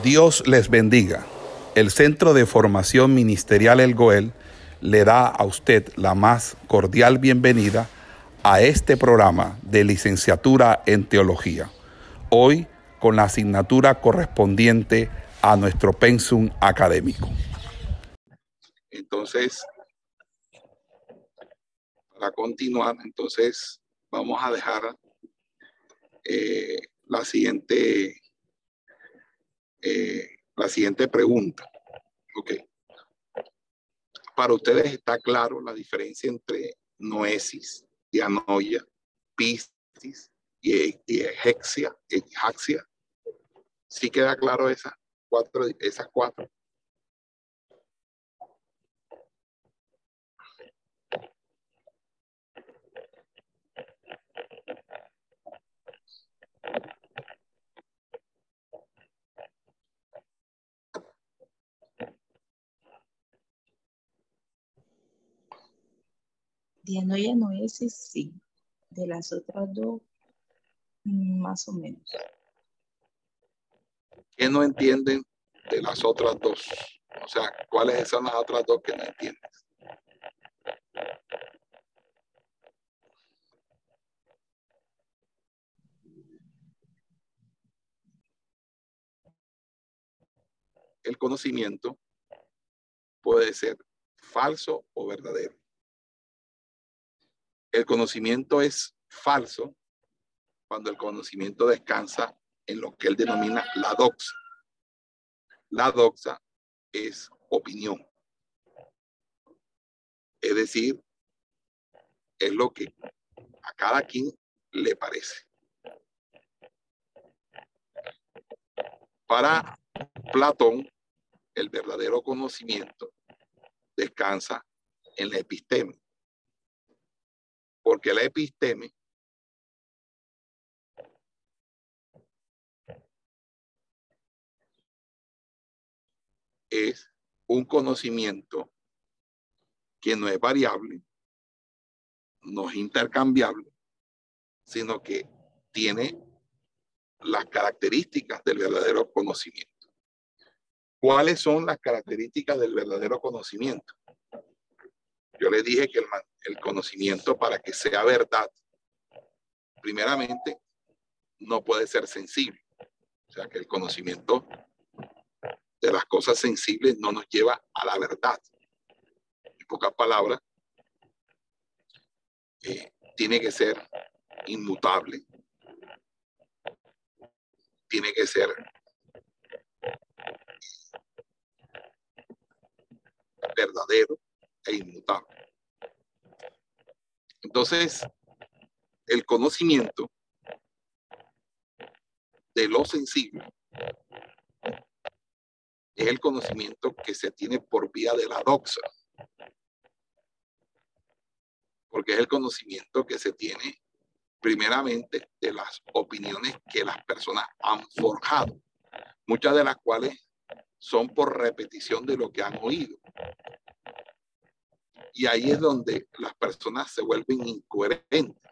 Dios les bendiga. El Centro de Formación Ministerial El Goel le da a usted la más cordial bienvenida a este programa de licenciatura en teología. Hoy con la asignatura correspondiente a nuestro pensum académico. Entonces, para continuar, entonces vamos a dejar eh, la siguiente eh, la siguiente pregunta. Para ustedes está claro la diferencia entre noesis, dianoia, pistis y, y hexia, ¿Sí queda claro esa cuatro, esas cuatro? Dianoia no es sí. De las otras dos, más o menos. ¿Qué no entienden de las otras dos? O sea, ¿cuáles son las otras dos que no entiendes? El conocimiento puede ser falso o verdadero. El conocimiento es falso cuando el conocimiento descansa en lo que él denomina la doxa. La doxa es opinión. Es decir, es lo que a cada quien le parece. Para Platón, el verdadero conocimiento descansa en la episteme porque la episteme es un conocimiento que no es variable, no es intercambiable, sino que tiene las características del verdadero conocimiento. ¿Cuáles son las características del verdadero conocimiento? Yo le dije que el, conocimiento para que sea verdad, primeramente, no puede ser sensible. O sea, que el conocimiento de las cosas sensibles no nos lleva a la verdad. En pocas palabras, eh, tiene que ser inmutable. Tiene que ser verdadero e inmutable. Entonces, el conocimiento de lo sensible es el conocimiento que se tiene por vía de la doxa, porque es el conocimiento que se tiene primeramente de las opiniones que las personas han forjado, muchas de las cuales son por repetición de lo que han oído. Y ahí es donde las personas se vuelven incoherentes,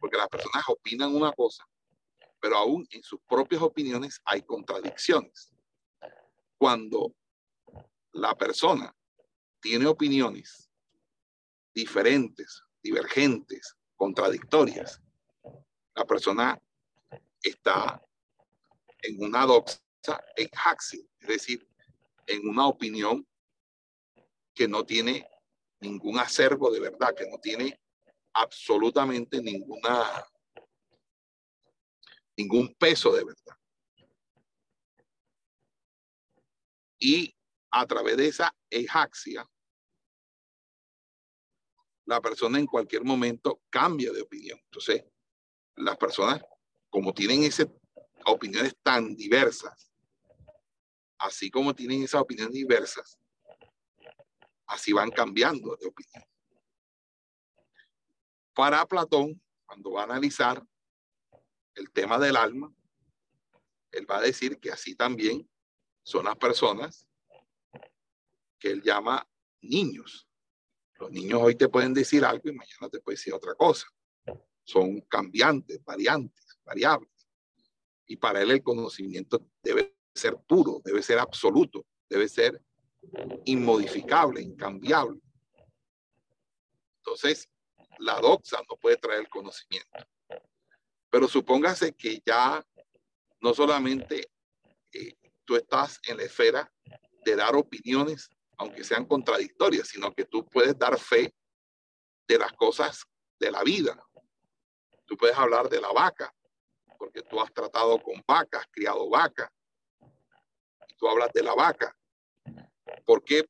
porque las personas opinan una cosa, pero aún en sus propias opiniones hay contradicciones. Cuando la persona tiene opiniones diferentes, divergentes, contradictorias, la persona está en una doxa, en es decir, en una opinión que no tiene ningún acervo de verdad, que no tiene absolutamente ninguna, ningún peso de verdad. Y a través de esa ejaxia, la persona en cualquier momento cambia de opinión. Entonces, las personas, como tienen esas opiniones tan diversas, así como tienen esas opiniones diversas, así van cambiando de opinión. Para Platón, cuando va a analizar el tema del alma, él va a decir que así también son las personas que él llama niños. Los niños hoy te pueden decir algo y mañana te pueden decir otra cosa. Son cambiantes, variantes, variables. Y para él el conocimiento debe ser puro, debe ser absoluto, debe ser inmodificable, incambiable. Entonces, la doxa no puede traer conocimiento. Pero supóngase que ya no solamente eh, tú estás en la esfera de dar opiniones, aunque sean contradictorias, sino que tú puedes dar fe de las cosas de la vida. Tú puedes hablar de la vaca, porque tú has tratado con vacas, criado vaca, y tú hablas de la vaca. ¿Por qué?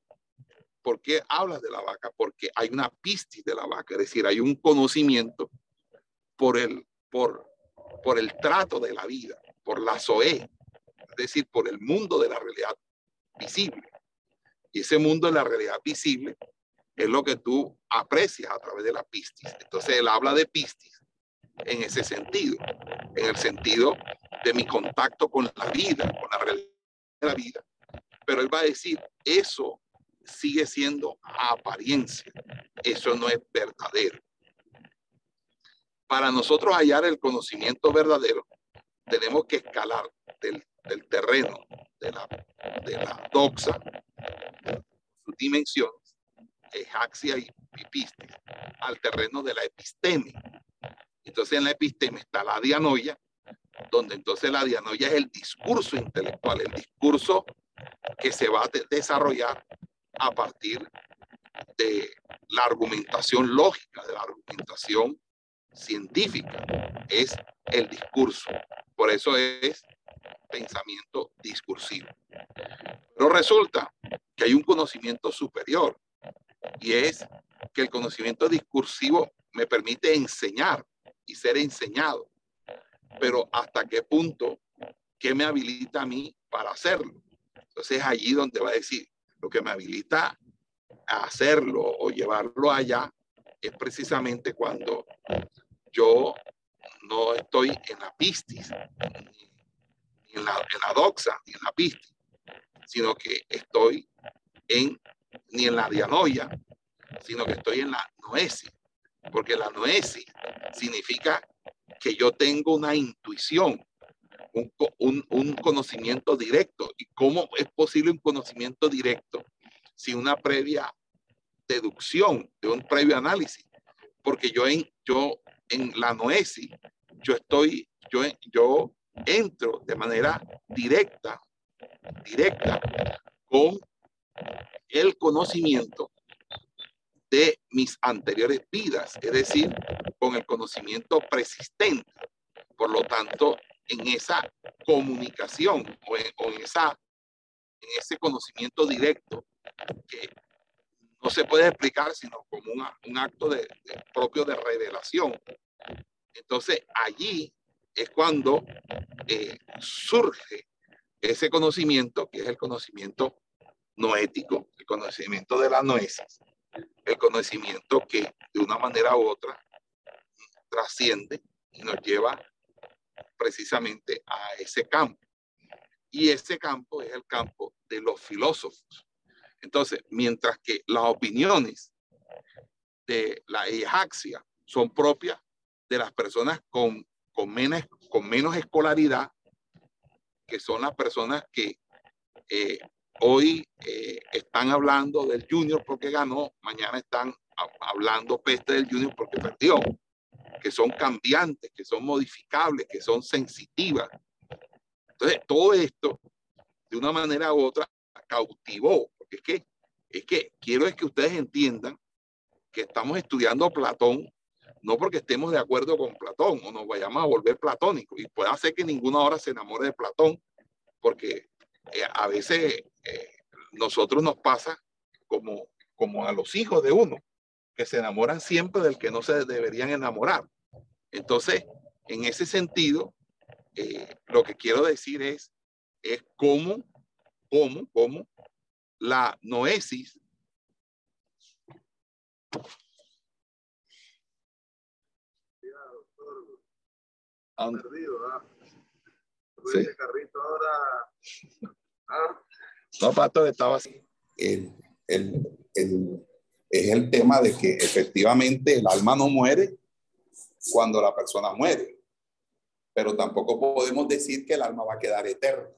¿Por qué hablas de la vaca? Porque hay una pistis de la vaca, es decir, hay un conocimiento por el, por, por el trato de la vida, por la SOE, es decir, por el mundo de la realidad visible. Y ese mundo de la realidad visible es lo que tú aprecias a través de la pistis. Entonces él habla de pistis en ese sentido, en el sentido de mi contacto con la vida, con la realidad de la vida. Pero él va a decir, eso sigue siendo apariencia, eso no es verdadero. Para nosotros hallar el conocimiento verdadero, tenemos que escalar del, terreno de la, de la doxa, sus dimensiones, ejaxia y pipistis, al terreno de la episteme. Entonces en la episteme está la dianoia, donde entonces la dianoia es el discurso intelectual, el discurso que se va a desarrollar a partir de la argumentación lógica, de la argumentación científica, es el discurso. Por eso es pensamiento discursivo. Pero resulta que hay un conocimiento superior y es que el conocimiento discursivo me permite enseñar y ser enseñado. Pero hasta qué punto, ¿qué me habilita a mí para hacerlo? Entonces es allí donde va a decir, lo que me habilita a hacerlo o llevarlo allá es precisamente cuando yo no estoy en la pistis, ni en la, doxa, ni en la pistis, sino que estoy en, ni en la dianoia, sino que estoy en la noesis, porque la noesis significa que yo tengo una intuición, un, un, un, conocimiento directo. ¿Y cómo es posible un conocimiento directo sin una previa deducción, de un previo análisis? Porque yo en, yo en la noesis, yo estoy, yo, yo entro de manera directa, directa con el conocimiento de mis anteriores vidas, es decir, con el conocimiento persistente. Por lo tanto, en esa comunicación o en, esa, ese conocimiento directo que no se puede explicar sino como un acto de, propio de revelación. Entonces allí es cuando eh, surge ese conocimiento, que es el conocimiento noético, el conocimiento de la noesis, el conocimiento que de una manera u otra trasciende y nos lleva precisamente a ese campo. Y ese campo es el campo de los filósofos. Entonces, mientras que las opiniones de la ejaxia son propias de las personas con, con, menos, con menos escolaridad, que son las personas que eh, hoy eh, están hablando del junior porque ganó, mañana están hablando peste del junior porque perdió, que son cambiantes, que son modificables, que son sensitivas. Entonces, todo esto, de una manera u otra, cautivó, es que, es que quiero es que ustedes entiendan que estamos estudiando Platón, no porque estemos de acuerdo con Platón o nos vayamos a volver platónicos, y puede hacer que ninguna hora se enamore de Platón, porque eh, a veces eh, nosotros nos pasa como, como a los hijos de uno, que se enamoran siempre del que no se deberían enamorar. Entonces, en ese sentido, eh, lo que quiero decir es, es cómo, cómo, cómo la noesis perdido, ¿ah? Sí. carrito ahora. ¿ah? No, Pato, estaba así. El, el, el, es el tema de que efectivamente el alma no muere cuando la persona muere, pero tampoco podemos decir que el alma va a quedar eterna.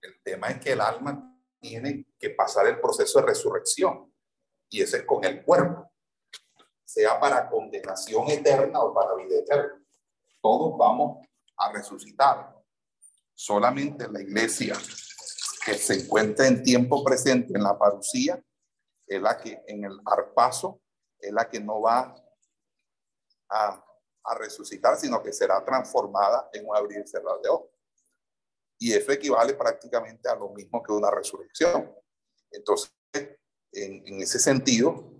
El tema es que el alma tiene que pasar el proceso de resurrección y ese es con el cuerpo, sea para condenación eterna o para vida eterna. Todos vamos a resucitar. Solamente la iglesia que se encuentra en tiempo presente en la parucía es la que en el arpaso es la que no va a, a resucitar, sino que será transformada en un abrir y cerrar de ojos. Y eso equivale prácticamente a lo mismo que una resurrección. Entonces, en, ese sentido,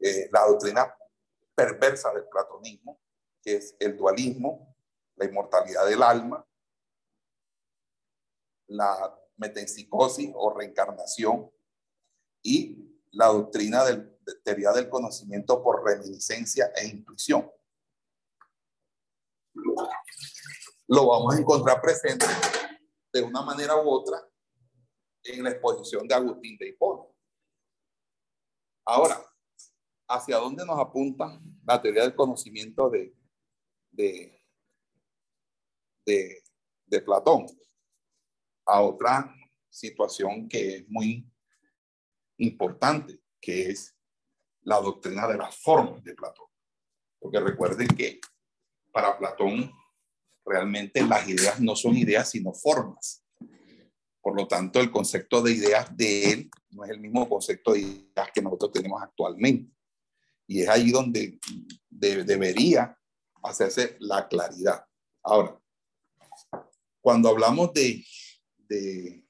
eh, la doctrina perversa del platonismo, que es el dualismo, la inmortalidad del alma, la metempsicosis o reencarnación y la doctrina de teoría del conocimiento por reminiscencia e intuición. Lo vamos a encontrar presente de una manera u otra en la exposición de Agustín de Hipona. Ahora, ¿hacia dónde nos apunta la teoría del conocimiento de, de, de, de Platón? A otra situación que es muy importante, que es la doctrina de las formas de Platón. Porque recuerden que para Platón realmente las ideas no son ideas, sino formas. Por lo tanto, el concepto de ideas de él no es el mismo concepto de ideas que nosotros tenemos actualmente. Y es ahí donde debería hacerse la claridad. Ahora, cuando hablamos de, de,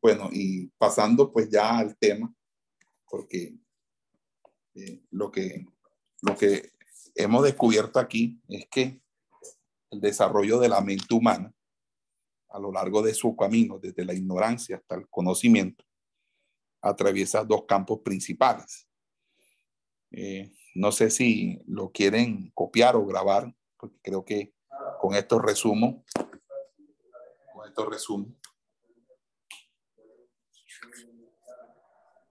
bueno, y pasando pues ya al tema, porque eh, lo, que, lo que hemos descubierto aquí es que el desarrollo de la mente humana a lo largo de su camino, desde la ignorancia hasta el conocimiento, atraviesa dos campos principales. Eh, no sé si lo quieren copiar o grabar, porque creo que con esto resumo. Con esto resumo.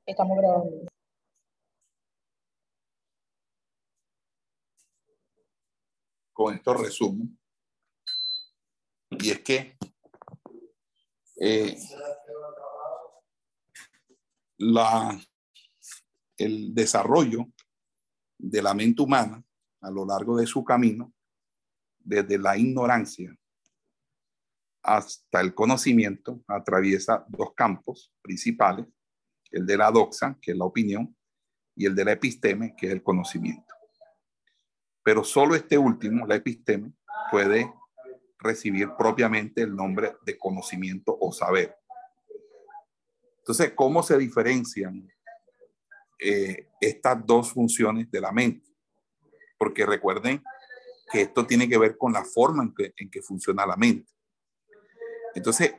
Estamos grabando. Con esto resumo. Y es que eh, la, el desarrollo de la mente humana a lo largo de su camino, desde la ignorancia hasta el conocimiento, atraviesa dos campos principales, el de la doxa, que es la opinión, y el de la episteme, que es el conocimiento. Pero solo este último, la episteme, puede recibir propiamente el nombre de conocimiento o saber. Entonces, ¿cómo se diferencian eh, estas dos funciones de la mente? Porque recuerden que esto tiene que ver con la forma en que, funciona la mente. Entonces,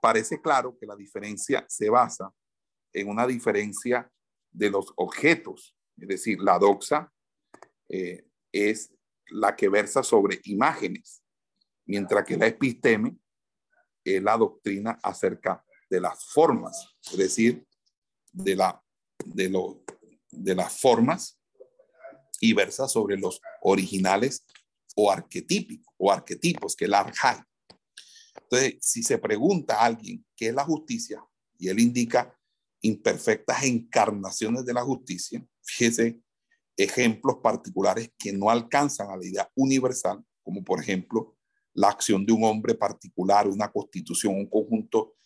parece claro que la diferencia se basa en una diferencia de los objetos, es decir, la doxa eh, es la que versa sobre imágenes mientras que la episteme es la doctrina acerca de las formas, es decir, de, la, de, lo, de las formas y versa sobre los originales o arquetípicos o arquetipos, que es la arjai. Entonces, si se pregunta a alguien qué es la justicia y él indica imperfectas encarnaciones de la justicia, fíjese ejemplos particulares que no alcanzan a la idea universal, como por ejemplo la acción de un hombre particular, una constitución, un conjunto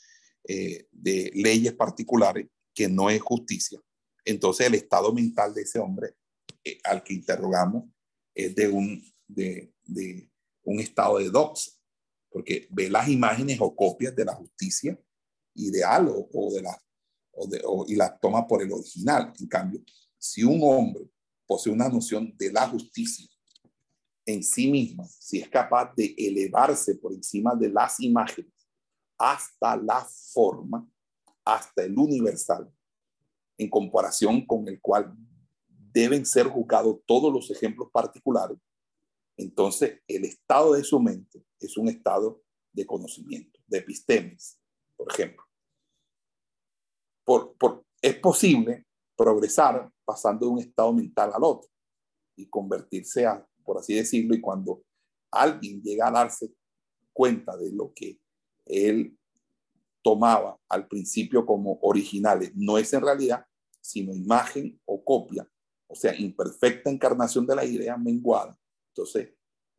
eh, de leyes particulares que no es justicia. Entonces el estado mental de ese hombre eh, al que interrogamos es de un, de, un estado de doxa, porque ve las imágenes o copias de la justicia ideal o, o de la, o de, y las toma por el original. En cambio, si un hombre posee una noción de la justicia en sí misma, si es capaz de elevarse por encima de las imágenes hasta la forma, hasta el universal, en comparación con el cual deben ser juzgados todos los ejemplos particulares, entonces el estado de su mente es un estado de conocimiento, de epistemes, por ejemplo. Por, por, es posible progresar pasando de un estado mental al otro y convertirse a por así decirlo, y cuando alguien llega a darse cuenta de lo que él tomaba al principio como originales no es en realidad, sino imagen o copia, o sea, imperfecta encarnación de la idea menguada. Entonces,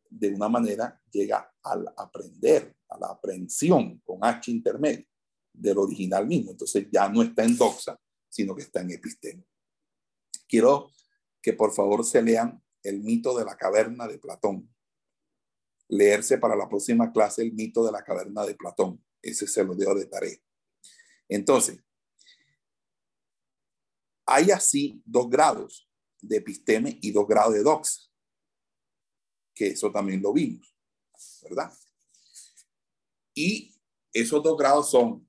de una manera llega al aprender, a la aprehensión con H intermedio del original mismo. Entonces ya no está en doxa, sino que está en epistema. Quiero que por favor se lean el mito de la caverna de Platón. Leerse para la próxima clase el mito de la caverna de Platón. Ese se lo dejo de tarea. Entonces, hay así dos grados de episteme y dos grados de doxa, que eso también lo vimos, ¿verdad? Y esos dos grados son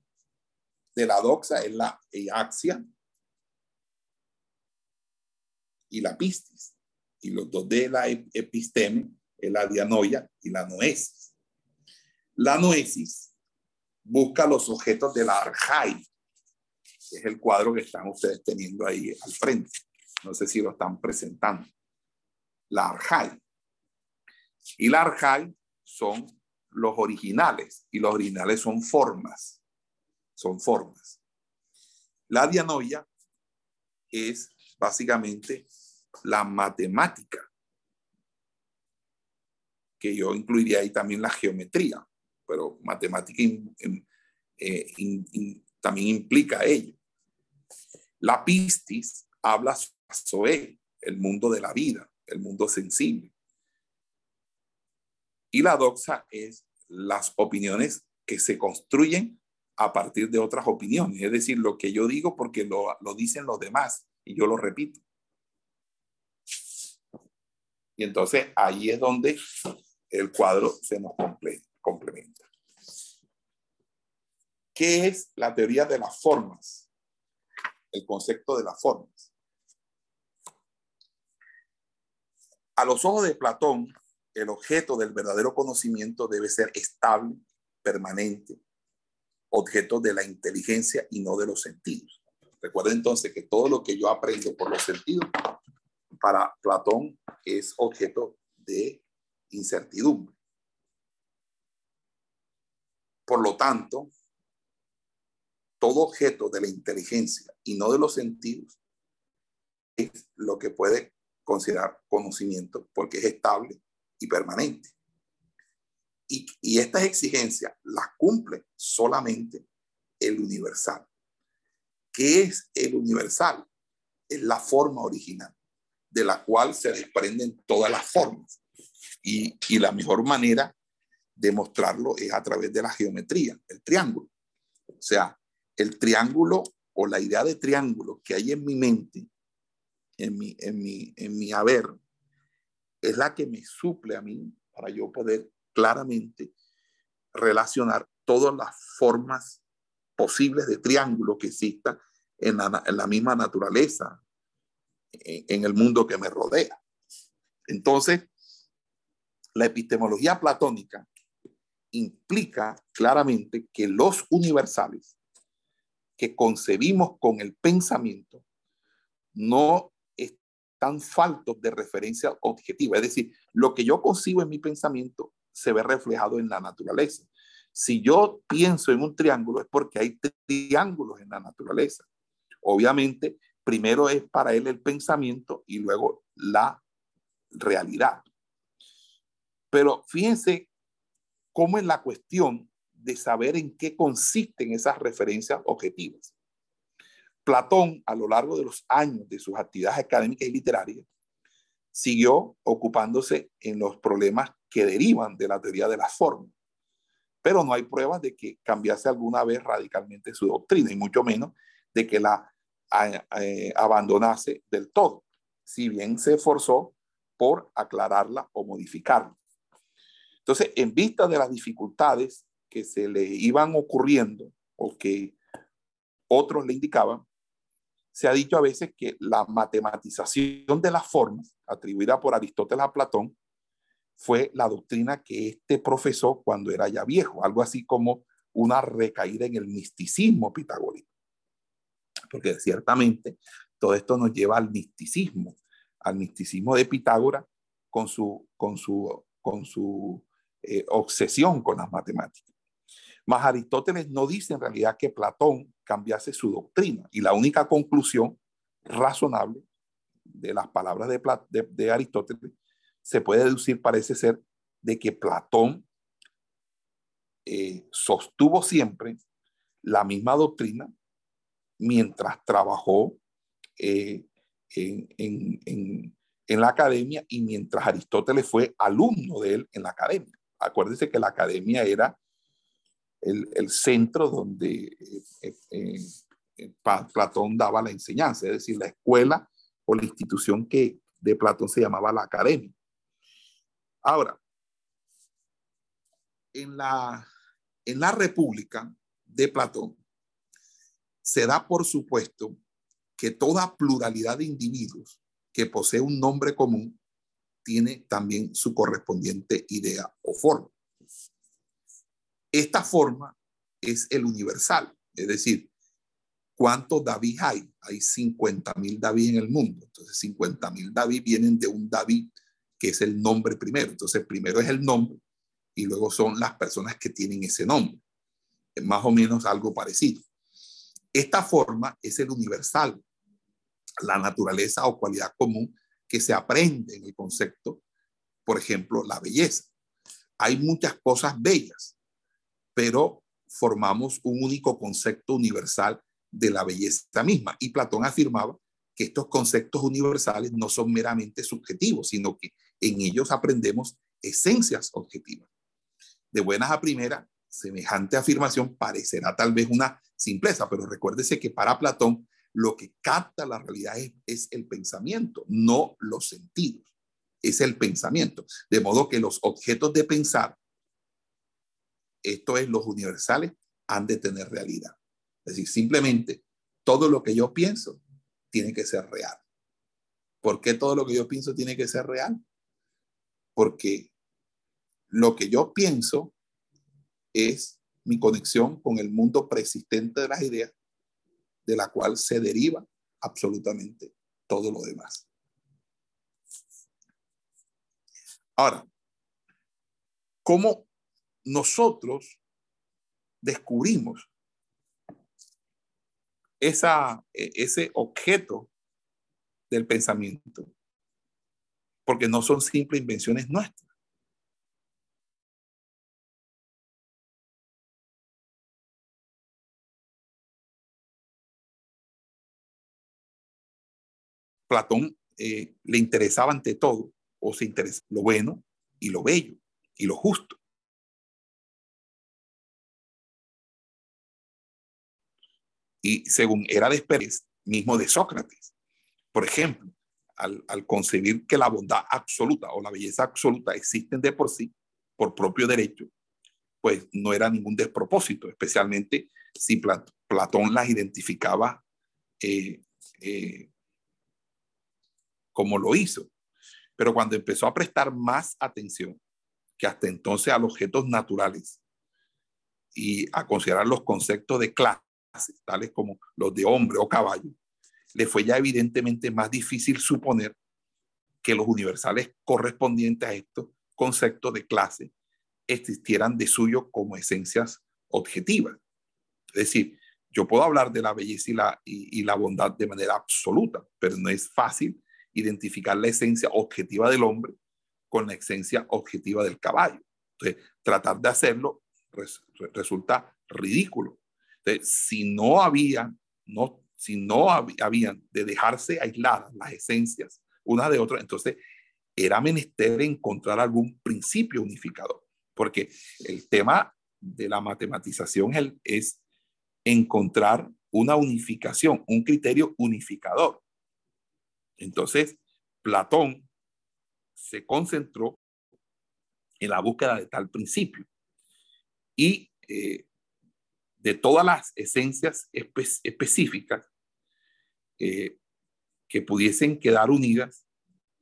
de la doxa, es la eaxia y la pistis. Y los dos de la episteme es la dianoia y la noesis. La noesis busca los objetos de la arjai, que es el cuadro que están ustedes teniendo ahí al frente. No sé si lo están presentando. La arjai. Y la arjai son los originales, y los originales son formas. Son formas. La dianoia es básicamente la matemática, que yo incluiría ahí también la geometría pero matemática eh, también implica ello. La pistis habla sobre el mundo de la vida, el mundo sensible. Y la doxa es las opiniones que se construyen a partir de otras opiniones, es decir, lo que yo digo porque lo, lo dicen los demás y yo lo repito. Y entonces ahí es donde el cuadro se nos complementa. ¿Qué es la teoría de las formas? El concepto de las formas. A los ojos de Platón, el objeto del verdadero conocimiento debe ser estable, permanente, objeto de la inteligencia y no de los sentidos. Recuerden entonces que todo lo que yo aprendo por los sentidos, para Platón es objeto de incertidumbre. Por lo tanto, todo objeto de la inteligencia y no de los sentidos es lo que puede considerar conocimiento porque es estable y permanente. Y, estas exigencias las cumple solamente el universal. ¿Qué es el universal? Es la forma original de la cual se desprenden todas las formas. Y, la mejor manera de mostrarlo es a través de la geometría, el triángulo. O sea, el triángulo o la idea de triángulo que hay en mi mente, en mi, en mi, en mi haber, es la que me suple a mí para yo poder claramente relacionar todas las formas posibles de triángulo que exista en la, misma naturaleza, en, el mundo que me rodea. Entonces, la epistemología platónica implica claramente que los universales que concebimos con el pensamiento no están faltos de referencia objetiva. Es decir, lo que yo concibo en mi pensamiento se ve reflejado en la naturaleza. Si yo pienso en un triángulo es porque hay triángulos en la naturaleza. Obviamente, primero es para él el pensamiento y luego la realidad. Pero fíjense cómo es la cuestión de saber en qué consisten esas referencias objetivas. Platón, a lo largo de los años de sus actividades académicas y literarias, siguió ocupándose en los problemas que derivan de la teoría de las formas. Pero no hay pruebas de que cambiase alguna vez radicalmente su doctrina, y mucho menos de que la eh, abandonase del todo, si bien se esforzó por aclararla o modificarla. Entonces, en vista de las dificultades que se le iban ocurriendo o que otros le indicaban, se ha dicho a veces que la matematización de las formas, atribuida por Aristóteles a Platón, fue la doctrina que este profesó cuando era ya viejo, algo así como una recaída en el misticismo pitagórico. Porque ciertamente todo esto nos lleva al misticismo, al misticismo de Pitágoras con su, con su, con su eh, obsesión con las matemáticas. Más Aristóteles no dice en realidad que Platón cambiase su doctrina y la única conclusión razonable de las palabras de, de Aristóteles se puede deducir, parece ser, de que Platón eh, sostuvo siempre la misma doctrina mientras trabajó eh, en, la academia y mientras Aristóteles fue alumno de él en la academia. Acuérdense que la academia era el, centro donde eh, Platón daba la enseñanza, es decir, la escuela o la institución que de Platón se llamaba la academia. Ahora, en la, en la República de Platón se da por supuesto que toda pluralidad de individuos que posee un nombre común tiene también su correspondiente idea o forma. Esta forma es el universal, es decir, ¿cuántos David hay? Hay 50 mil David en el mundo. Entonces, 50 mil David vienen de un David que es el nombre primero. Entonces, primero es el nombre y luego son las personas que tienen ese nombre. Más o menos algo parecido. Esta forma es el universal, la naturaleza o cualidad común que se aprende en el concepto, por ejemplo, la belleza. Hay muchas cosas bellas, pero formamos un único concepto universal de la belleza misma. Y Platón afirmaba que estos conceptos universales no son meramente subjetivos, sino que en ellos aprendemos esencias objetivas. De buenas a primeras, semejante afirmación parecerá tal vez una simpleza, pero recuérdese que para Platón lo que capta la realidad es, el pensamiento, no los sentidos. Es el pensamiento. De modo que los objetos de pensar, esto es los universales, han de tener realidad. Es decir, simplemente todo lo que yo pienso tiene que ser real. ¿Por qué todo lo que yo pienso tiene que ser real? Porque lo que yo pienso es mi conexión con el mundo preexistente de las ideas, de la cual se deriva absolutamente todo lo demás. Ahora, ¿cómo nosotros descubrimos esa, e, ese objeto del pensamiento? Porque no son simples invenciones nuestras. Platón eh, le interesaba ante todo, o se interesa, lo bueno y lo bello y lo justo. Y según era de Pérez, mismo de Sócrates, por ejemplo, al, al, concebir que la bondad absoluta o la belleza absoluta existen de por sí, por propio derecho, pues no era ningún despropósito, especialmente si Platón las identificaba eh, eh, como lo hizo. Pero cuando empezó a prestar más atención que hasta entonces a los objetos naturales y a considerar los conceptos de clases, tales como los de hombre o caballo, le fue ya evidentemente más difícil suponer que los universales correspondientes a estos conceptos de clase existieran de suyo como esencias objetivas. Es decir, yo puedo hablar de la belleza y la, y la bondad de manera absoluta, pero no es fácil identificar la esencia objetiva del hombre con la esencia objetiva del caballo. Entonces, tratar de hacerlo resulta ridículo. Entonces, si no había, no, si no habían de dejarse aisladas las esencias una de otra, entonces era menester encontrar algún principio unificador, porque el tema de la matematización es encontrar una unificación, un criterio unificador. Entonces, Platón se concentró en la búsqueda de tal principio. Y eh, de todas las esencias específicas eh, que pudiesen quedar unidas,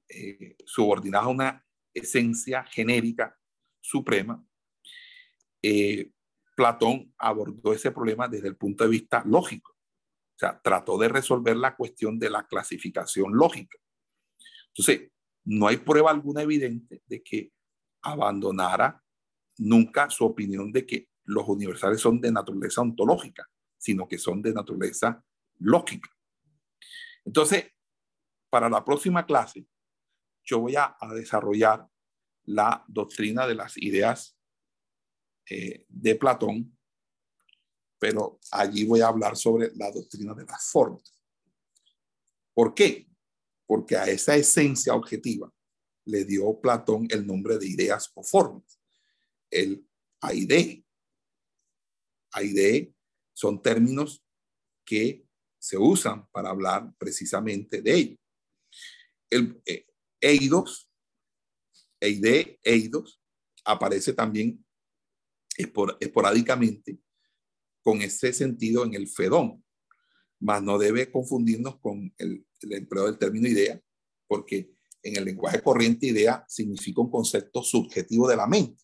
eh, subordinadas a una esencia genérica suprema, Platón abordó ese problema desde el punto de vista lógico sea, trató de resolver la cuestión de la clasificación lógica. Entonces, no hay prueba alguna evidente de que abandonara nunca su opinión de que los universales son de naturaleza ontológica, sino que son de naturaleza lógica. Entonces, para la próxima clase, yo voy a, desarrollar la doctrina de las ideas eh, de Platón, pero allí voy a hablar sobre la doctrina de las formas. ¿Por qué? Porque a esa esencia objetiva le dio Platón el nombre de ideas o formas. El aide. Aide son términos que se usan para hablar precisamente de ello. El eh, eidos, eide, eidos, aparece también esporádicamente con ese sentido en el fedón, mas no debe confundirnos con el, el empleo del término idea, porque en el lenguaje corriente idea significa un concepto subjetivo de la mente.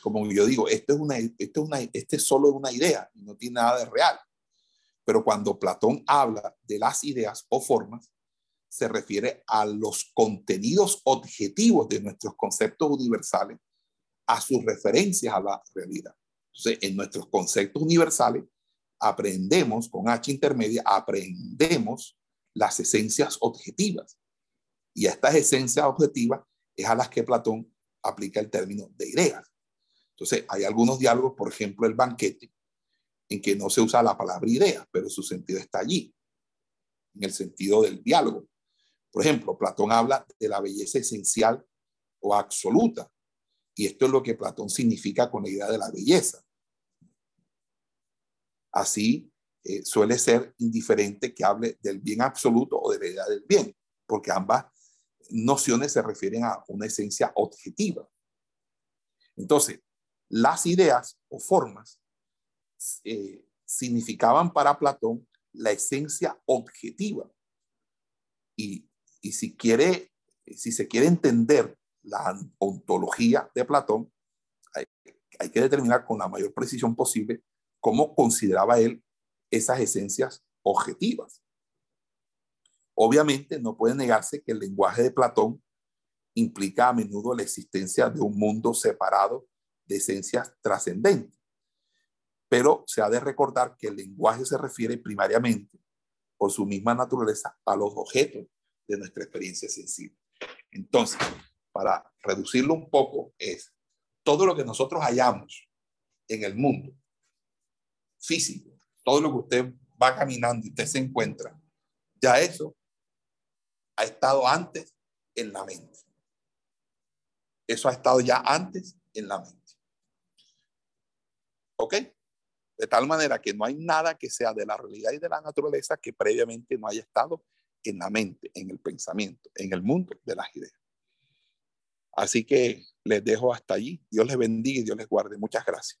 Como yo digo, esto es, una, esto es, una, este es solo una idea no tiene nada de real. Pero cuando Platón habla de las ideas o formas, se refiere a los contenidos objetivos de nuestros conceptos universales, a sus referencias a la realidad. Entonces, en nuestros conceptos universales, aprendemos, con H intermedia, aprendemos las esencias objetivas. Y a estas esencias objetivas es a las que Platón aplica el término de ideas. Entonces, hay algunos diálogos, por ejemplo, el banquete, en que no se usa la palabra idea, pero su sentido está allí, en el sentido del diálogo. Por ejemplo, Platón habla de la belleza esencial o absoluta, y esto es lo que Platón significa con la idea de la belleza. Así, eh, suele ser indiferente que hable del bien absoluto o de la idea del bien, porque ambas nociones se refieren a una esencia objetiva. Entonces, las ideas o formas eh, significaban para Platón la esencia objetiva. Y, y si, quiere, si se quiere entender la ontología de Platón, hay, hay que determinar con la mayor precisión posible cómo consideraba él esas esencias objetivas. Obviamente no puede negarse que el lenguaje de Platón implica a menudo la existencia de un mundo separado de esencias trascendentes. Pero se ha de recordar que el lenguaje se refiere primariamente, por su misma naturaleza, a los objetos de nuestra experiencia sensible. Entonces, para reducirlo un poco, es todo lo que nosotros hallamos en el mundo físico, todo lo que usted va caminando y usted se encuentra, ya eso ha estado antes en la mente. Eso ha estado ya antes en la mente. ¿Ok? De tal manera que no hay nada que sea de la realidad y de la naturaleza que previamente no haya estado en la mente, en el pensamiento, en el mundo de las ideas. Así que les dejo hasta allí. Dios les bendiga y Dios les guarde. Muchas gracias.